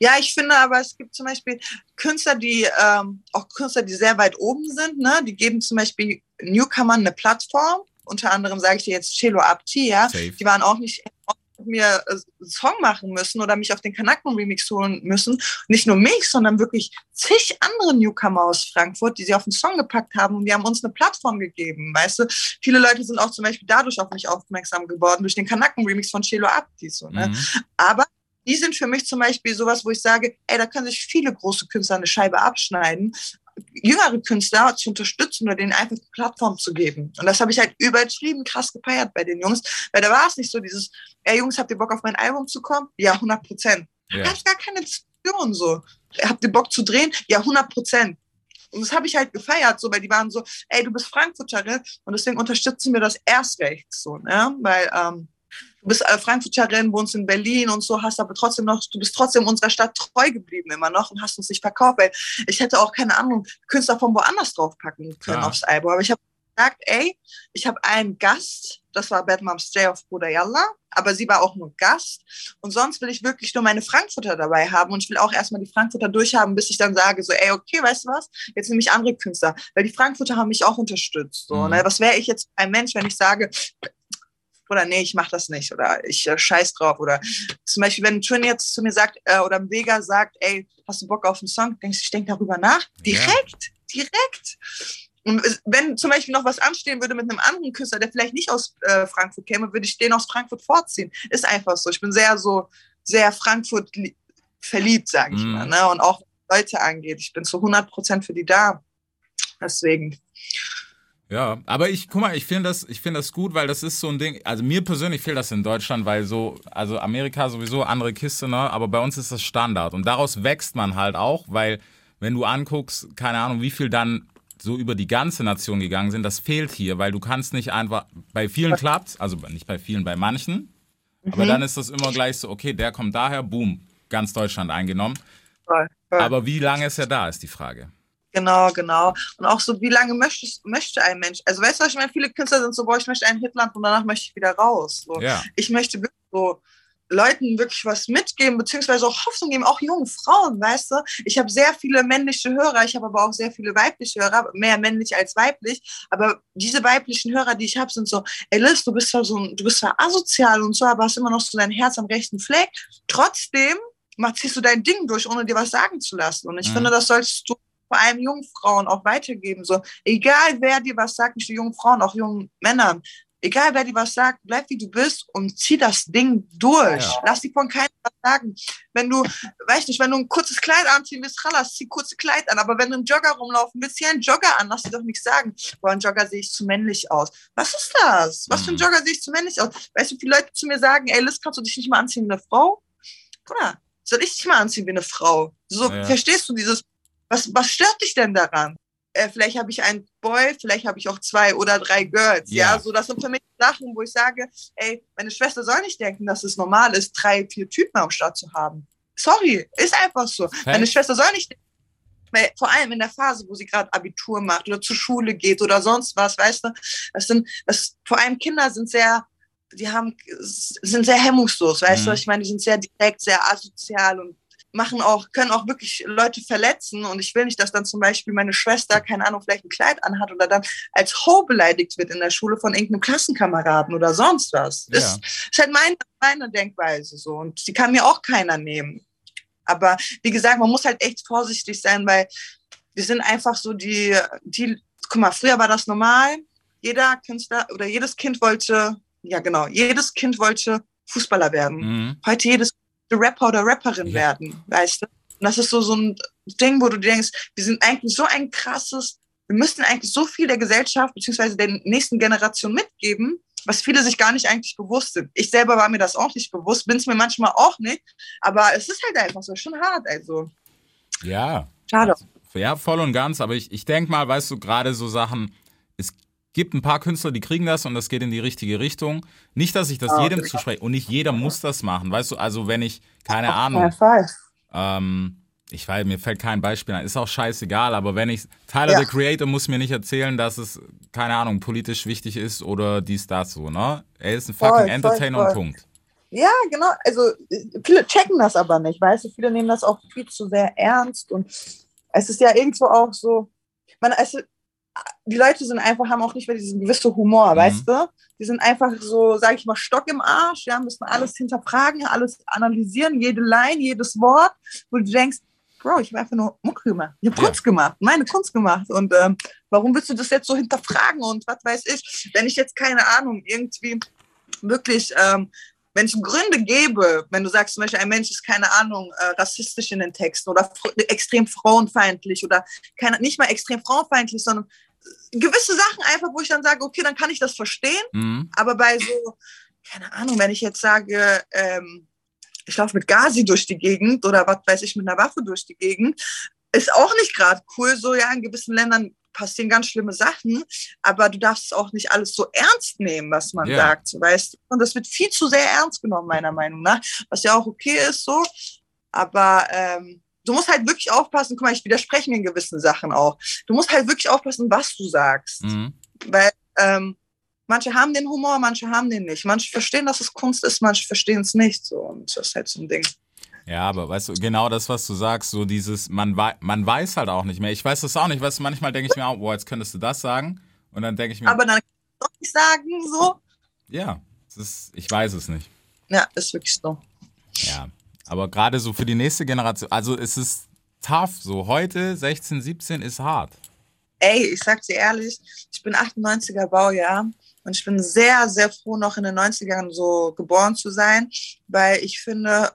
Ja, ich finde aber, es gibt zum Beispiel Künstler, die, ähm, auch Künstler, die sehr weit oben sind, ne? die geben zum Beispiel Newcomern eine Plattform. Unter anderem sage ich dir jetzt Chelo Abti, ja. Safe. Die waren auch nicht mir äh, einen Song machen müssen oder mich auf den Kanaken-Remix holen müssen. Nicht nur mich, sondern wirklich zig andere Newcomer aus Frankfurt, die sie auf den Song gepackt haben und die haben uns eine Plattform gegeben, weißt du. Viele Leute sind auch zum Beispiel dadurch auf mich aufmerksam geworden, durch den Kanaken-Remix von Chelo Abdi, so, ne. Mhm. Aber die sind für mich zum Beispiel sowas, wo ich sage, ey, da können sich viele große Künstler eine Scheibe abschneiden, jüngere Künstler zu unterstützen oder denen einfach eine Plattform zu geben. Und das habe ich halt übertrieben krass gefeiert bei den Jungs, weil da war es nicht so dieses, ey Jungs, habt ihr Bock auf mein Album zu kommen? Ja, 100 Prozent. Da Ja. gab es gar keine Diskussion so. Habt ihr Bock zu drehen? Ja, 100 Prozent. Und das habe ich halt gefeiert, so, weil die waren so, ey, du bist Frankfurterin und deswegen unterstützen wir das erst recht so, ne? Weil ähm, du bist äh, Frankfurterin, wohnst in Berlin und so, hast aber trotzdem noch, du bist trotzdem unserer Stadt treu geblieben immer noch und hast uns nicht verkauft, weil ich hätte auch keine Ahnung, Künstler von woanders draufpacken können Klar. aufs Album. Aber ich habe gesagt, ey, ich habe einen Gast, das war Bad Moms J auf Bruder Yalla, aber sie war auch nur Gast. Und sonst will ich wirklich nur meine Frankfurter dabei haben und ich will auch erstmal die Frankfurter durchhaben, bis ich dann sage, so, ey, okay, weißt du was, jetzt nehme ich andere Künstler, weil die Frankfurter haben mich auch unterstützt. So, Mhm. ne? Was wäre ich jetzt ein Mensch, wenn ich sage, Bruder, nee, ich mach das nicht oder ich äh, scheiß drauf oder zum Beispiel, wenn Twin jetzt zu mir sagt äh, oder ein Vega sagt, ey, hast du Bock auf einen Song? Denkst du, ich denke darüber nach? Direkt, direkt. Und wenn zum Beispiel noch was anstehen würde mit einem anderen Künstler, der vielleicht nicht aus äh, Frankfurt käme, würde ich den aus Frankfurt vorziehen. Ist einfach so. Ich bin sehr so, sehr Frankfurt li- verliebt, sage ich Mhm. mal. Ne? Und auch Leute angeht. Ich bin zu 100 Prozent für die da. Deswegen. Ja, aber ich, guck mal, ich finde das, ich finde das gut, weil das ist so ein Ding, also mir persönlich fehlt das in Deutschland, weil so, also Amerika sowieso andere Kiste, ne, aber bei uns ist das Standard und daraus wächst man halt auch, weil wenn du anguckst, keine Ahnung, wie viel dann so über die ganze Nation gegangen sind, das fehlt hier, weil du kannst nicht einfach, bei vielen klappt's, also nicht bei vielen, bei manchen, aber dann ist das immer gleich so, okay, der kommt daher, boom, ganz Deutschland eingenommen. Aber wie lange ist er da, ist die Frage. Genau, genau. Und auch so, wie lange möchtest, möchte ein Mensch? Also, weißt du, was ich meine? Viele Künstler sind so, boah, ich möchte einen Hitland und danach möchte ich wieder raus. So. Ja. Ich möchte wirklich so Leuten wirklich was mitgeben, beziehungsweise auch Hoffnung geben, auch jungen Frauen, weißt du? Ich habe sehr viele männliche Hörer, ich habe aber auch sehr viele weibliche Hörer, mehr männlich als weiblich. Aber diese weiblichen Hörer, die ich habe, sind so, ey Liz, du bist zwar so, ein- du bist zwar asozial und so, aber hast immer noch so dein Herz am rechten Fleck. Trotzdem mach, ziehst du dein Ding durch, ohne dir was sagen zu lassen. Und ich Mhm. finde, das solltest du vor allem jungen Frauen auch weitergeben. So, egal wer dir was sagt, nicht nur jungen Frauen, auch jungen Männern, egal wer dir was sagt, bleib wie du bist und zieh das Ding durch. Ja. Lass dich von keinem was sagen. Wenn du, (laughs) weißt nicht, wenn du ein kurzes Kleid anziehen willst, Rallas, zieh kurze Kleid an. Aber wenn du im Jogger rumlaufen willst, zieh einen Jogger an. Lass dir doch nicht sagen, boah, ein Jogger sehe ich zu männlich aus. Was ist das? Was für ein Mhm. Jogger sehe ich zu männlich aus? Weißt du, wie viele Leute zu mir sagen, ey, Liz, kannst du dich nicht mal anziehen wie eine Frau? Bruder, soll ich dich mal anziehen wie eine Frau? So, Ja. verstehst du dieses, was, was stört dich denn daran? Äh, vielleicht habe ich einen Boy, vielleicht habe ich auch zwei oder drei Girls. Ja. Ja. so das sind für mich Sachen, wo ich sage, ey, meine Schwester soll nicht denken, dass es normal ist, drei, vier Typen am Start zu haben. Sorry, ist einfach so. Meine Schwester soll nicht denken, weil vor allem in der Phase, wo sie gerade Abitur macht oder zur Schule geht oder sonst was, weißt du, das sind, das, vor allem Kinder sind sehr, die haben, sind sehr hemmungslos, weißt du, Mhm. ich meine, die sind sehr direkt, sehr asozial und machen auch, können auch wirklich Leute verletzen und ich will nicht, dass dann zum Beispiel meine Schwester, keine Ahnung, vielleicht ein Kleid anhat oder dann als Ho beleidigt wird in der Schule von irgendeinem Klassenkameraden oder sonst was. Ja. Das ist halt meine, meine Denkweise so und die kann mir auch keiner nehmen. Aber wie gesagt, man muss halt echt vorsichtig sein, weil wir sind einfach so die, die, guck mal, früher war das normal. Jeder Künstler oder jedes Kind wollte, ja genau, jedes Kind wollte Fußballer werden. Mhm. Heute jedes Rapper oder Rapperin Ja. werden, weißt du? Und das ist so, so ein Ding, wo du denkst, wir sind eigentlich so ein krasses, wir müssten eigentlich so viel der Gesellschaft beziehungsweise der nächsten Generation mitgeben, was viele sich gar nicht eigentlich bewusst sind. Ich selber war mir das auch nicht bewusst, bin es mir manchmal auch nicht, aber es ist halt einfach so, schon hart, also. Ja. Schade. Ja, voll und ganz, aber ich, ich denke mal, weißt du, gerade so Sachen, es gibt ein paar Künstler, die kriegen das und das geht in die richtige Richtung. Nicht, dass ich das Ja. jedem zuspreche und nicht jeder muss das machen, weißt du, also wenn ich, keine Ahnung, Ja, voll. ähm, ich weiß, mir fällt kein Beispiel ein, ist auch scheißegal, aber wenn ich, Tyler Ja. the Creator muss mir nicht erzählen, dass es, keine Ahnung, politisch wichtig ist oder dies, das so, ne? Er ist ein fucking voll, Entertainer und voll. Punkt. Ja, genau. Also viele checken das aber nicht, weißt du? Viele nehmen das auch viel zu sehr ernst und es ist ja irgendwo auch so, man, es, die Leute sind einfach, haben auch nicht mehr diesen gewissen Humor, Mhm. weißt du? Die sind einfach so, sag ich mal, Stock im Arsch, ja, müssen alles hinterfragen, alles analysieren, jede Line, jedes Wort, wo du denkst, Bro, ich habe einfach nur Mucke gemacht. Ich habe Ja. Kunst gemacht, meine Kunst gemacht. Und ähm, warum willst du das jetzt so hinterfragen und was weiß ich? Wenn ich jetzt keine Ahnung, irgendwie wirklich ähm, wenn es Gründe gäbe, wenn du sagst zum Beispiel, ein Mensch ist, keine Ahnung, äh, rassistisch in den Texten oder fr- extrem frauenfeindlich oder keine, nicht mal extrem frauenfeindlich, sondern äh, gewisse Sachen einfach, wo ich dann sage, okay, dann kann ich das verstehen, Mhm. aber bei so, keine Ahnung, wenn ich jetzt sage, ähm, ich laufe mit Gazi durch die Gegend oder was weiß ich, mit einer Waffe durch die Gegend, ist auch nicht gerade cool. So, ja, in gewissen Ländern passieren ganz schlimme Sachen, aber du darfst es auch nicht alles so ernst nehmen, was man Ja. sagt, weißt du? Und das wird viel zu sehr ernst genommen, meiner Meinung nach, was ja auch okay ist, so. Aber ähm, du musst halt wirklich aufpassen, guck mal, ich widerspreche mir in gewissen Sachen auch. Du musst halt wirklich aufpassen, was du sagst Mhm. weil ähm, manche haben den Humor, manche haben den nicht. Manche verstehen, dass es Kunst ist, manche verstehen es nicht. So. Und das ist halt so ein Ding. Ja, aber weißt du, genau das, was du sagst, so dieses, man, wei man weiß halt auch nicht mehr. Ich weiß das auch nicht, weißt du, manchmal denke ich mir auch, boah, jetzt könntest du das sagen. Und dann denke ich mir, Aber dann kann ich doch nicht sagen, so. ja, Es ist, ich weiß es nicht. Ja, ist wirklich so. Ja. Aber gerade so für die nächste Generation, also es ist tough. So heute, 16, 17 ist hart. Ey, ich sag dir ehrlich, ich bin 98er Baujahr und ich bin sehr, sehr froh, noch in den 90ern so geboren zu sein, weil ich finde,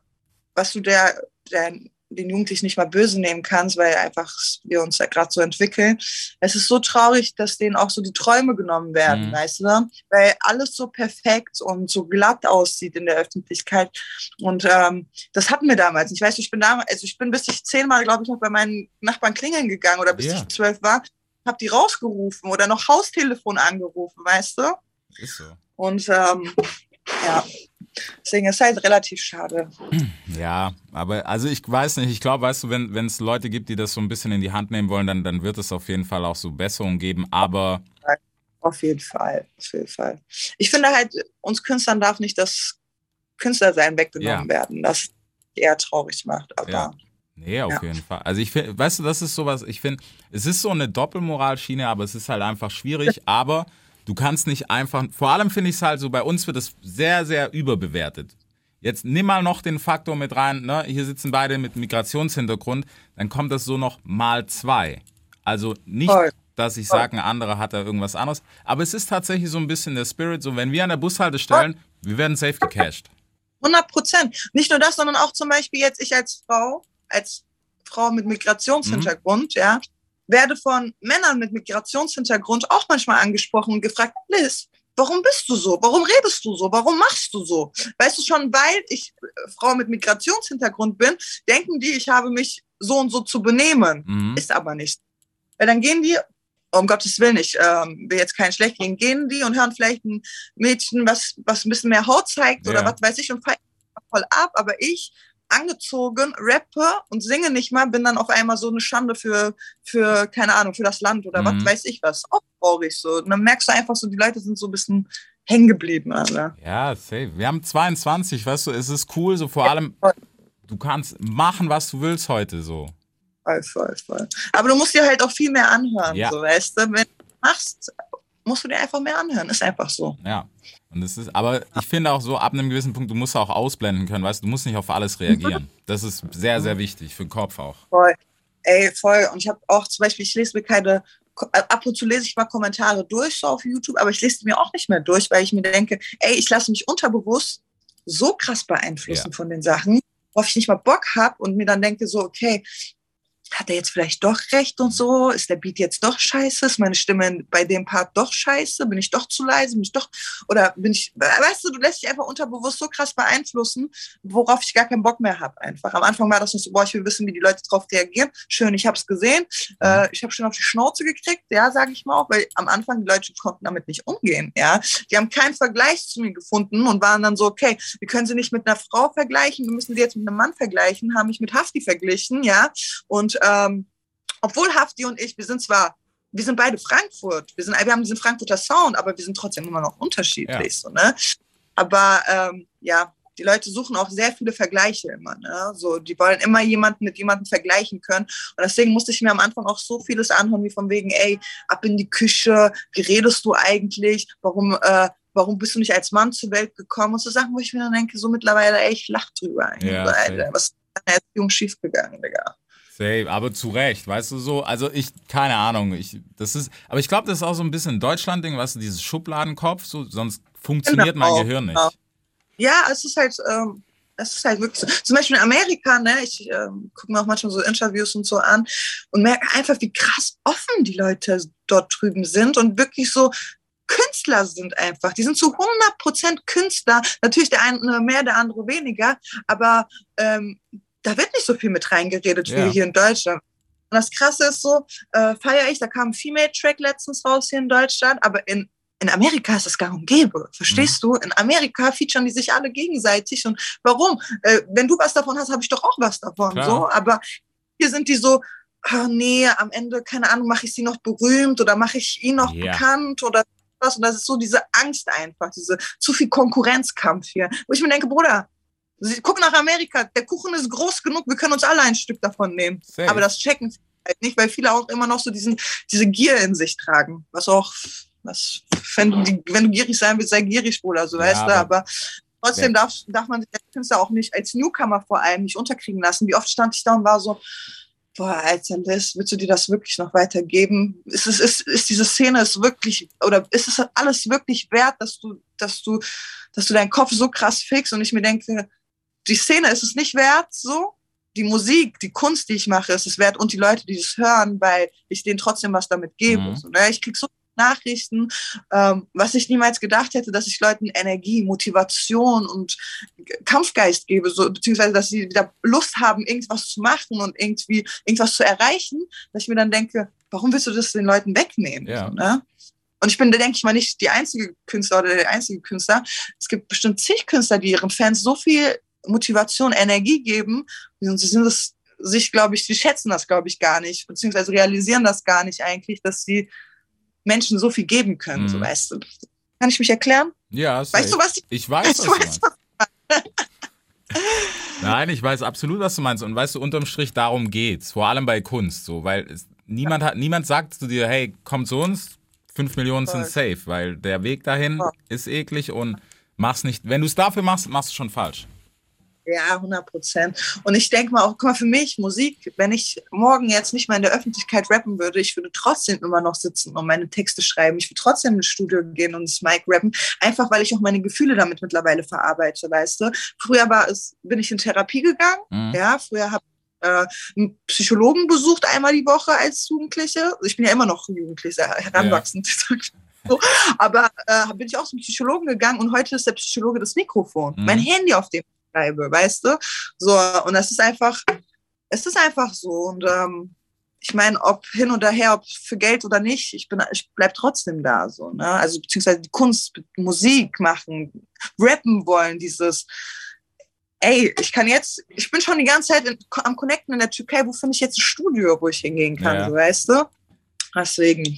was du der, der den Jugendlichen nicht mal böse nehmen kannst, weil einfach wir uns ja gerade so entwickeln. Es ist so traurig, dass denen auch so die Träume genommen werden, Mhm. weißt du? Weil alles so perfekt und so glatt aussieht in der Öffentlichkeit. Und ähm, das hatten wir damals. Ich weiß, ich bin damals, also ich bin bis ich zehnmal, glaube ich, noch bei meinen Nachbarn klingeln gegangen oder bis Ja. ich zwölf war, habe die rausgerufen oder noch Haustelefon angerufen, weißt du? Ist so. Und ähm, ja, deswegen ist halt relativ schade. Ja, aber also ich weiß nicht, ich glaube, weißt du, wenn wenn es Leute gibt, die das so ein bisschen in die Hand nehmen wollen, dann, dann wird es auf jeden Fall auch so Besserungen geben. Aber Auf jeden Fall, auf jeden Fall. Ich finde halt, uns Künstlern darf nicht das Künstlersein weggenommen Ja. werden, das eher traurig macht. Aber Ja. Nee, auf Ja. jeden Fall. Also ich finde, weißt du, das ist sowas, ich finde, es ist so eine Doppelmoralschiene, aber es ist halt einfach schwierig, (laughs) aber du kannst nicht einfach, vor allem finde ich es halt so, bei uns wird es sehr, sehr überbewertet. Jetzt nimm mal noch den Faktor mit rein, ne? hier sitzen beide mit Migrationshintergrund, dann kommt das so noch mal zwei. Also nicht, dass ich sage, ein anderer hat da irgendwas anderes, aber es ist tatsächlich so ein bisschen der Spirit, so wenn wir an der Bushaltestelle, wir werden safe gecashed. 100 Prozent. Nicht nur das, sondern auch zum Beispiel jetzt ich als Frau, als Frau mit Migrationshintergrund, ja, werde von Männern mit Migrationshintergrund auch manchmal angesprochen und gefragt, Liz, warum bist du so? Warum redest du so? Warum machst du so? Weißt du schon, weil ich äh, Frau mit Migrationshintergrund bin, denken die, ich habe mich so und so zu benehmen. Mhm. Ist aber nicht. Weil dann gehen die, um Gottes Willen, ich ähm, will jetzt keinen schlecht gehen, gehen die und hören vielleicht ein Mädchen, was, was ein bisschen mehr Haut zeigt oder Ja. was weiß ich und feiern voll ab, aber ich angezogen, rappe und singe nicht mal, bin dann auf einmal so eine Schande für, für keine Ahnung, für das Land oder Mhm. was weiß ich was. Auch traurig so. Und dann merkst du einfach so, die Leute sind so ein bisschen hängen geblieben, Alter. Ja, safe. Wir haben 22, weißt du, es ist cool, so vor allem, voll. du kannst machen, was du willst heute so. Voll, voll, voll. Aber du musst dir halt auch viel mehr anhören, Ja. so weißt du. Wenn du machst, musst du dir einfach mehr anhören. Ist einfach so. Ja. Und es ist, aber ich finde auch so, ab einem gewissen Punkt, du musst auch ausblenden können, weißt du, du musst nicht auf alles reagieren. (laughs) Das ist sehr, sehr wichtig, für den Kopf auch. Voll. Ey, voll. Und ich habe auch zum Beispiel, ich lese mir keine, äh, ab und zu lese ich mal Kommentare durch, so auf YouTube, aber ich lese mir auch nicht mehr durch, weil ich mir denke, ey, ich lasse mich unterbewusst so krass beeinflussen Ja. von den Sachen, worauf ich nicht mal Bock habe und mir dann denke so, okay, hat er jetzt vielleicht doch recht und so? Ist der Beat jetzt doch scheiße? Ist meine Stimme bei dem Part doch scheiße? Bin ich doch zu leise? Bin ich doch, oder bin ich, weißt du, du lässt dich einfach unterbewusst so krass beeinflussen, worauf ich gar keinen Bock mehr habe einfach. Am Anfang war das noch so, boah, ich will wissen, wie die Leute drauf reagieren. Schön, ich habe es gesehen. Äh, ich habe schon auf die Schnauze gekriegt, ja, sage ich mal auch, weil am Anfang die Leute konnten damit nicht umgehen, ja. Die haben keinen Vergleich zu mir gefunden und waren dann so, okay, wir können sie nicht mit einer Frau vergleichen, wir müssen sie jetzt mit einem Mann vergleichen, haben mich mit Hafti verglichen, ja. Und ähm, obwohl Hafti und ich, wir sind zwar wir sind beide Frankfurt, wir, sind, wir haben diesen Frankfurter Sound, aber wir sind trotzdem immer noch unterschiedlich. So, ne? Aber ähm, ja, die Leute suchen auch sehr viele Vergleiche immer. Ne? So, die wollen immer jemanden mit jemandem vergleichen können. Und deswegen musste ich mir am Anfang auch so vieles anhören, wie von wegen, ey, ab in die Küche, wie redest du eigentlich? Warum, äh, warum bist du nicht als Mann zur Welt gekommen? Und so Sachen, wo ich mir dann denke, so mittlerweile, ey, ich lach drüber. Ja, so, safe. Alter, was ist in der Erziehung schiefgegangen, Digga? Safe, aber zu Recht, weißt du so. Also ich, keine Ahnung, ich, das ist, aber ich glaube, das ist auch so ein bisschen Deutschland-Ding, weißt du, dieses Schubladenkopf, so, sonst funktioniert mein Genau, Gehirn nicht. Ja, es ist halt, ähm, es ist halt wirklich so. Zum Beispiel in Amerika, ne, ich ähm, gucke mir auch manchmal so Interviews und so an und merke einfach, wie krass offen die Leute dort drüben sind und wirklich so Künstler sind einfach. Die sind zu 100% Künstler. Natürlich der eine mehr, der andere weniger, aber ähm, da wird nicht so viel mit reingeredet Ja. wie hier in Deutschland. Und das Krasse ist so, äh, feiere ich, da kam ein Female-Track letztens raus hier in Deutschland, aber in in Amerika ist das gang und gäbe. Verstehst du? In Amerika featuren die sich alle gegenseitig. Und warum? Äh, wenn du was davon hast, habe ich doch auch was davon. Klar. So. Aber hier sind die so, oh, nee, am Ende, keine Ahnung, mache ich sie noch berühmt oder mache ich ihn noch Ja. bekannt oder was. Und das ist so diese Angst einfach, diese zu viel Konkurrenzkampf hier. Wo ich mir denke, Bruder, sie- guck nach Amerika, der Kuchen ist groß genug, wir können uns alle ein Stück davon nehmen. Safe. Aber das checken sie halt nicht, weil viele auch immer noch so diesen, diese Gier in sich tragen, was auch Was, wenn, du, die, wenn du gierig sein willst, sei gierig, Bruder, so Ja, weißt du, aber- aber trotzdem darf, darf man sich als Künstler auch nicht, als Newcomer vor allem, nicht unterkriegen lassen. Wie oft stand ich da und war so, boah, Alter, Liz, willst du dir das wirklich noch weitergeben? Ist, es, ist, ist diese Szene ist wirklich, oder ist es alles wirklich wert, dass du, dass du, dass du deinen Kopf so krass fixst und ich mir denke, die Szene ist es nicht wert, so. Die Musik, die Kunst, die ich mache, ist es wert und die Leute, die es hören, weil ich denen trotzdem was damit gebe. Mhm. So, ne? Ich krieg so Nachrichten, ähm, was ich niemals gedacht hätte, dass ich Leuten Energie, Motivation und Kampfgeist gebe, so, beziehungsweise dass sie wieder Lust haben, irgendwas zu machen und irgendwie irgendwas zu erreichen, dass ich mir dann denke, warum willst du das den Leuten wegnehmen? Ja. Ne? Und ich bin, denke ich mal, nicht die einzige Künstler oder der einzige Künstler. Es gibt bestimmt zig Künstler, die ihren Fans so viel Motivation, Energie geben. Und sie sind es sich, glaube ich, sie schätzen das, glaube ich, gar nicht, beziehungsweise realisieren das gar nicht eigentlich, dass sie Menschen so viel geben können, Mhm. so weißt du. Kann ich mich erklären? Ja, Weißt du, was ich, Ich weiß, was weißt meinst. (laughs) Nein, ich weiß absolut, was du meinst. Und weißt du, unterm Strich, darum geht's. Vor allem bei Kunst, so, weil es, niemand hat, niemand sagt zu dir, hey, komm zu uns, fünf Millionen sind safe, weil der Weg dahin ist eklig und mach's nicht. Wenn du es dafür machst, machst du schon falsch. Ja, 100 Prozent. Und ich denke mal auch, guck mal, für mich, Musik, wenn ich morgen jetzt nicht mal in der Öffentlichkeit rappen würde, ich würde trotzdem immer noch sitzen und meine Texte schreiben. Ich würde trotzdem ins Studio gehen und das Mic rappen, einfach weil ich auch meine Gefühle damit mittlerweile verarbeite, weißt du. Früher war es, bin ich in Therapie gegangen, Mhm. ja, früher habe ich äh, einen Psychologen besucht einmal die Woche als Jugendliche. Ich bin ja immer noch Jugendliche, heranwachsend. (laughs) So, aber äh, bin ich auch zum Psychologen gegangen und heute ist der Psychologe das Mikrofon. Mhm. Mein Handy, auf dem schreibe, weißt du? So, und das ist einfach, es ist einfach so. Und ähm, ich meine, ob hin oder her, ob für Geld oder nicht, ich bin, ich bleib trotzdem da, so, ne? Also, beziehungsweise die Kunst, Musik machen, rappen wollen, dieses, ey, ich kann jetzt, ich bin schon die ganze Zeit in, am Connecten in der Türkei, wo finde ich jetzt ein Studio, wo ich hingehen kann, Ja. so, weißt du? Deswegen.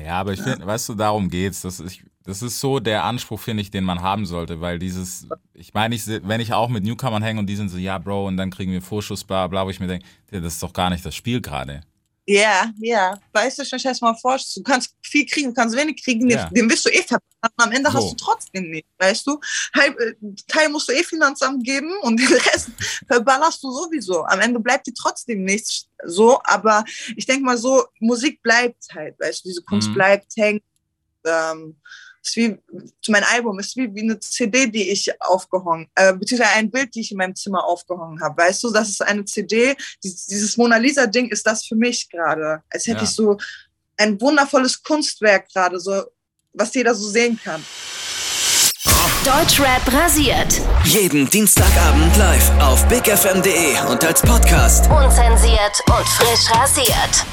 Ja, aber ich finde, weißt du, darum geht's. Das ist, das ist so der Anspruch, finde ich, den man haben sollte, weil dieses, ich meine, ich, wenn ich auch mit Newcomern hänge und die sind so, ja, Bro, und dann kriegen wir Vorschuss, bla, bla, wo ich mir denke, das ist doch gar nicht das Spiel gerade. Ja, ja. Weißt du, stell dir das mal vor, du kannst viel kriegen, du kannst wenig kriegen, Ja. den, wirst du eh verballern. Am Ende So. hast du trotzdem nicht, weißt du? Halb, äh, Teil musst du eh Finanzamt geben und den Rest (laughs) verballerst du sowieso. Am Ende bleibt dir trotzdem nichts so, aber ich denke mal so, Musik bleibt halt, weißt du, diese Kunst Mhm. bleibt hängen. Ähm, ist wie zu meinem Album, ist wie, wie eine CD, die ich aufgehangen, äh, beziehungsweise ein Bild, die ich in meinem Zimmer aufgehangen habe. Weißt du, das ist eine CD, dieses, dieses Mona Lisa-Ding ist das für mich gerade. Als hätte Ja. ich so ein wundervolles Kunstwerk gerade, so, was jeder so sehen kann. Deutschrap rasiert. Jeden Dienstagabend live auf bigfm.de und als Podcast. Unzensiert und frisch rasiert.